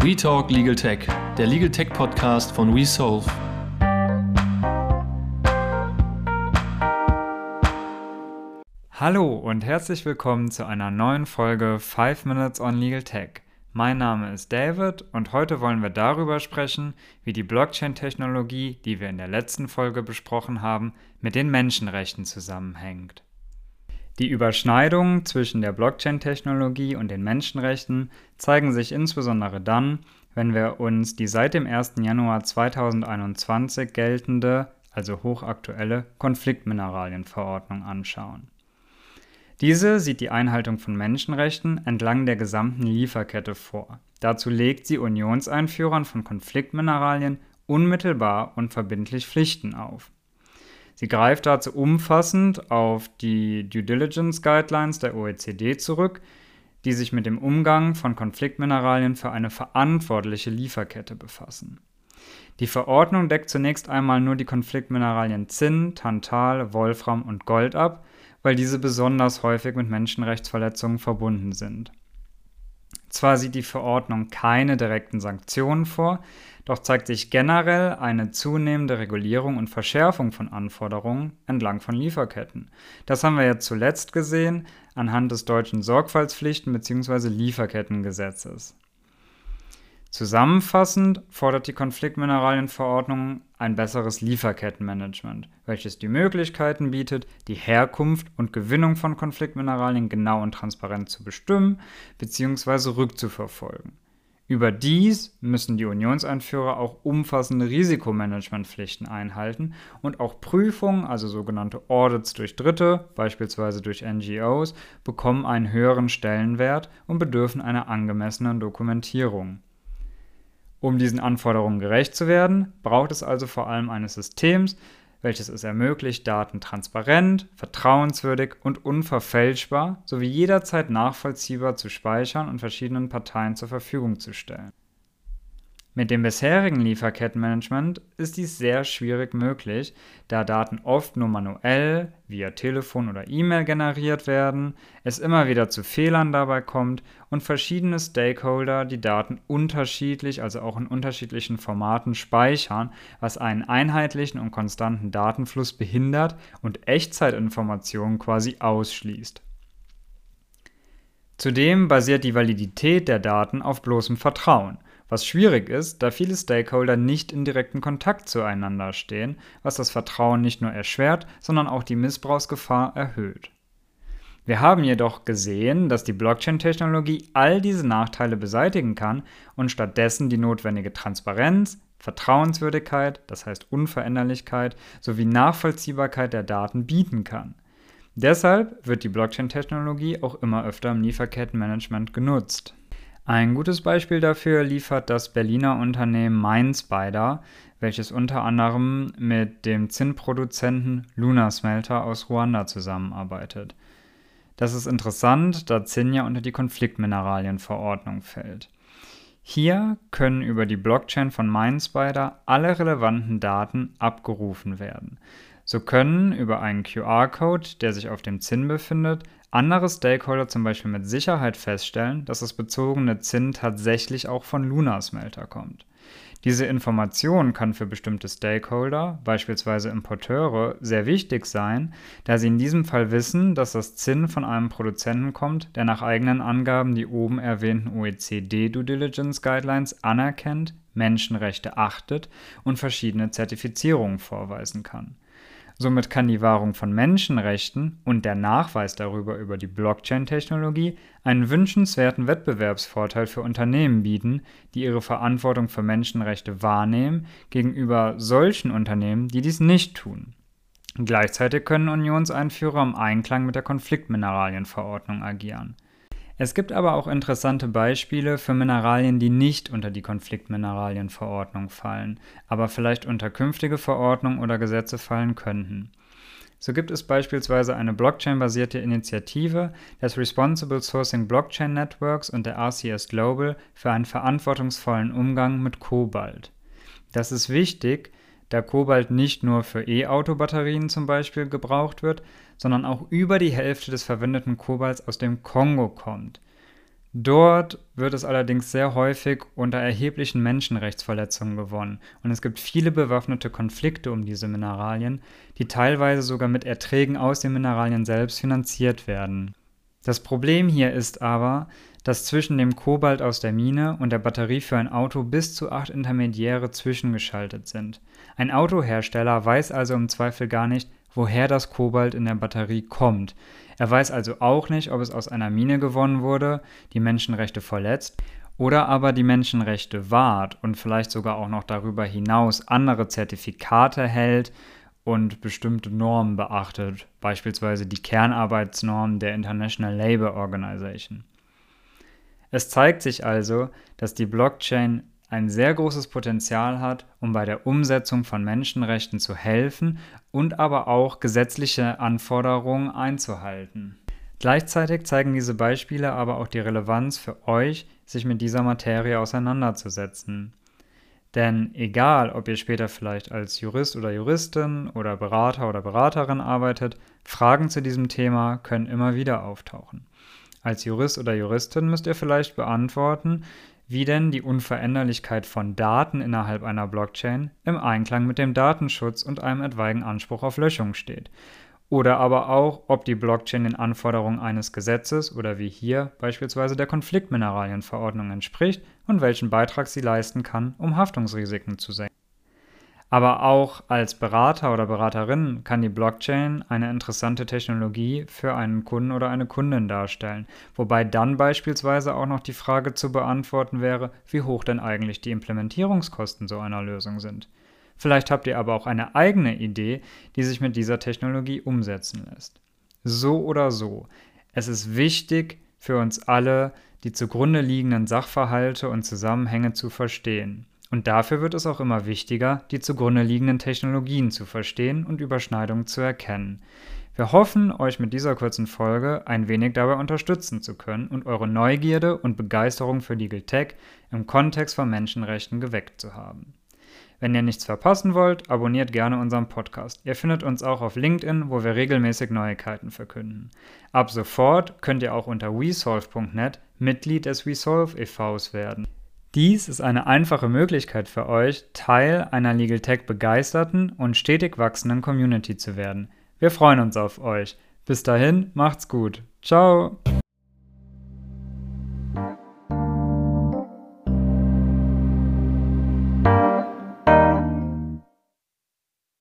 We Talk Legal Tech, der Legal Tech Podcast von WeSolve. Hallo und herzlich willkommen zu einer neuen Folge 5 Minutes on Legal Tech. Mein Name ist David und heute wollen wir darüber sprechen, wie die Blockchain-Technologie, die wir in der letzten Folge besprochen haben, mit den Menschenrechten zusammenhängt. Die Überschneidungen zwischen der Blockchain-Technologie und den Menschenrechten zeigen sich insbesondere dann, wenn wir uns die seit dem 1. Januar 2021 geltende, also hochaktuelle Konfliktmineralienverordnung anschauen. Diese sieht die Einhaltung von Menschenrechten entlang der gesamten Lieferkette vor. Dazu legt sie Unionseinführern von Konfliktmineralien unmittelbar und verbindlich Pflichten auf. Sie greift dazu umfassend auf die Due Diligence Guidelines der OECD zurück, die sich mit dem Umgang von Konfliktmineralien für eine verantwortliche Lieferkette befassen. Die Verordnung deckt zunächst einmal nur die Konfliktmineralien Zinn, Tantal, Wolfram und Gold ab weil diese besonders häufig mit Menschenrechtsverletzungen verbunden sind. Zwar sieht die Verordnung keine direkten Sanktionen vor, doch zeigt sich generell eine zunehmende Regulierung und Verschärfung von Anforderungen entlang von Lieferketten. Das haben wir jetzt zuletzt gesehen anhand des deutschen Sorgfaltspflichten bzw. Lieferkettengesetzes. Zusammenfassend fordert die Konfliktmineralienverordnung ein besseres Lieferkettenmanagement, welches die Möglichkeiten bietet, die Herkunft und Gewinnung von Konfliktmineralien genau und transparent zu bestimmen bzw. rückzuverfolgen. Überdies müssen die Unionseinführer auch umfassende Risikomanagementpflichten einhalten und auch Prüfungen, also sogenannte Audits durch Dritte, beispielsweise durch NGOs, bekommen einen höheren Stellenwert und bedürfen einer angemessenen Dokumentierung. Um diesen Anforderungen gerecht zu werden, braucht es also vor allem eines Systems, welches es ermöglicht, Daten transparent, vertrauenswürdig und unverfälschbar sowie jederzeit nachvollziehbar zu speichern und verschiedenen Parteien zur Verfügung zu stellen. Mit dem bisherigen Lieferkettenmanagement ist dies sehr schwierig möglich, da Daten oft nur manuell via Telefon oder E-Mail generiert werden, es immer wieder zu Fehlern dabei kommt und verschiedene Stakeholder die Daten unterschiedlich, also auch in unterschiedlichen Formaten speichern, was einen einheitlichen und konstanten Datenfluss behindert und Echtzeitinformationen quasi ausschließt. Zudem basiert die Validität der Daten auf bloßem Vertrauen was schwierig ist, da viele Stakeholder nicht in direkten Kontakt zueinander stehen, was das Vertrauen nicht nur erschwert, sondern auch die Missbrauchsgefahr erhöht. Wir haben jedoch gesehen, dass die Blockchain-Technologie all diese Nachteile beseitigen kann und stattdessen die notwendige Transparenz, Vertrauenswürdigkeit, das heißt Unveränderlichkeit, sowie Nachvollziehbarkeit der Daten bieten kann. Deshalb wird die Blockchain-Technologie auch immer öfter im Lieferkettenmanagement genutzt. Ein gutes Beispiel dafür liefert das Berliner Unternehmen MindSpider, welches unter anderem mit dem Zinnproduzenten Luna Smelter aus Ruanda zusammenarbeitet. Das ist interessant, da Zinn ja unter die Konfliktmineralienverordnung fällt. Hier können über die Blockchain von MindSpider alle relevanten Daten abgerufen werden. So können über einen QR-Code, der sich auf dem Zinn befindet, andere Stakeholder zum Beispiel mit Sicherheit feststellen, dass das bezogene Zinn tatsächlich auch von Luna-Smelter kommt. Diese Information kann für bestimmte Stakeholder, beispielsweise Importeure, sehr wichtig sein, da sie in diesem Fall wissen, dass das Zinn von einem Produzenten kommt, der nach eigenen Angaben die oben erwähnten OECD Due Diligence Guidelines anerkennt, Menschenrechte achtet und verschiedene Zertifizierungen vorweisen kann. Somit kann die Wahrung von Menschenrechten und der Nachweis darüber über die Blockchain-Technologie einen wünschenswerten Wettbewerbsvorteil für Unternehmen bieten, die ihre Verantwortung für Menschenrechte wahrnehmen, gegenüber solchen Unternehmen, die dies nicht tun. Gleichzeitig können Unionseinführer im Einklang mit der Konfliktmineralienverordnung agieren. Es gibt aber auch interessante Beispiele für Mineralien, die nicht unter die Konfliktmineralienverordnung fallen, aber vielleicht unter künftige Verordnungen oder Gesetze fallen könnten. So gibt es beispielsweise eine Blockchain-basierte Initiative des Responsible Sourcing Blockchain Networks und der RCS Global für einen verantwortungsvollen Umgang mit Kobalt. Das ist wichtig, da Kobalt nicht nur für E-Auto-Batterien zum Beispiel gebraucht wird, sondern auch über die Hälfte des verwendeten Kobalts aus dem Kongo kommt. Dort wird es allerdings sehr häufig unter erheblichen Menschenrechtsverletzungen gewonnen und es gibt viele bewaffnete Konflikte um diese Mineralien, die teilweise sogar mit Erträgen aus den Mineralien selbst finanziert werden. Das Problem hier ist aber, dass zwischen dem Kobalt aus der Mine und der Batterie für ein Auto bis zu acht Intermediäre zwischengeschaltet sind. Ein Autohersteller weiß also im Zweifel gar nicht, woher das Kobalt in der Batterie kommt. Er weiß also auch nicht, ob es aus einer Mine gewonnen wurde, die Menschenrechte verletzt, oder aber die Menschenrechte wahrt und vielleicht sogar auch noch darüber hinaus andere Zertifikate hält und bestimmte Normen beachtet, beispielsweise die Kernarbeitsnormen der International Labour Organization. Es zeigt sich also, dass die Blockchain ein sehr großes Potenzial hat, um bei der Umsetzung von Menschenrechten zu helfen und aber auch gesetzliche Anforderungen einzuhalten. Gleichzeitig zeigen diese Beispiele aber auch die Relevanz für euch, sich mit dieser Materie auseinanderzusetzen. Denn egal, ob ihr später vielleicht als Jurist oder Juristin oder Berater oder Beraterin arbeitet, Fragen zu diesem Thema können immer wieder auftauchen. Als Jurist oder Juristin müsst ihr vielleicht beantworten, wie denn die Unveränderlichkeit von Daten innerhalb einer Blockchain im Einklang mit dem Datenschutz und einem etwaigen Anspruch auf Löschung steht. Oder aber auch, ob die Blockchain den Anforderungen eines Gesetzes oder wie hier beispielsweise der Konfliktmineralienverordnung entspricht und welchen Beitrag sie leisten kann, um Haftungsrisiken zu senken. Aber auch als Berater oder Beraterin kann die Blockchain eine interessante Technologie für einen Kunden oder eine Kundin darstellen, wobei dann beispielsweise auch noch die Frage zu beantworten wäre, wie hoch denn eigentlich die Implementierungskosten so einer Lösung sind. Vielleicht habt ihr aber auch eine eigene Idee, die sich mit dieser Technologie umsetzen lässt. So oder so, es ist wichtig für uns alle, die zugrunde liegenden Sachverhalte und Zusammenhänge zu verstehen. Und dafür wird es auch immer wichtiger, die zugrunde liegenden Technologien zu verstehen und Überschneidungen zu erkennen. Wir hoffen, euch mit dieser kurzen Folge ein wenig dabei unterstützen zu können und eure Neugierde und Begeisterung für Legal Tech im Kontext von Menschenrechten geweckt zu haben. Wenn ihr nichts verpassen wollt, abonniert gerne unseren Podcast. Ihr findet uns auch auf LinkedIn, wo wir regelmäßig Neuigkeiten verkünden. Ab sofort könnt ihr auch unter wesolve.net Mitglied des WeSolve e.V.s werden. Dies ist eine einfache Möglichkeit für euch, Teil einer Legal Tech begeisterten und stetig wachsenden Community zu werden. Wir freuen uns auf euch. Bis dahin, macht's gut. Ciao!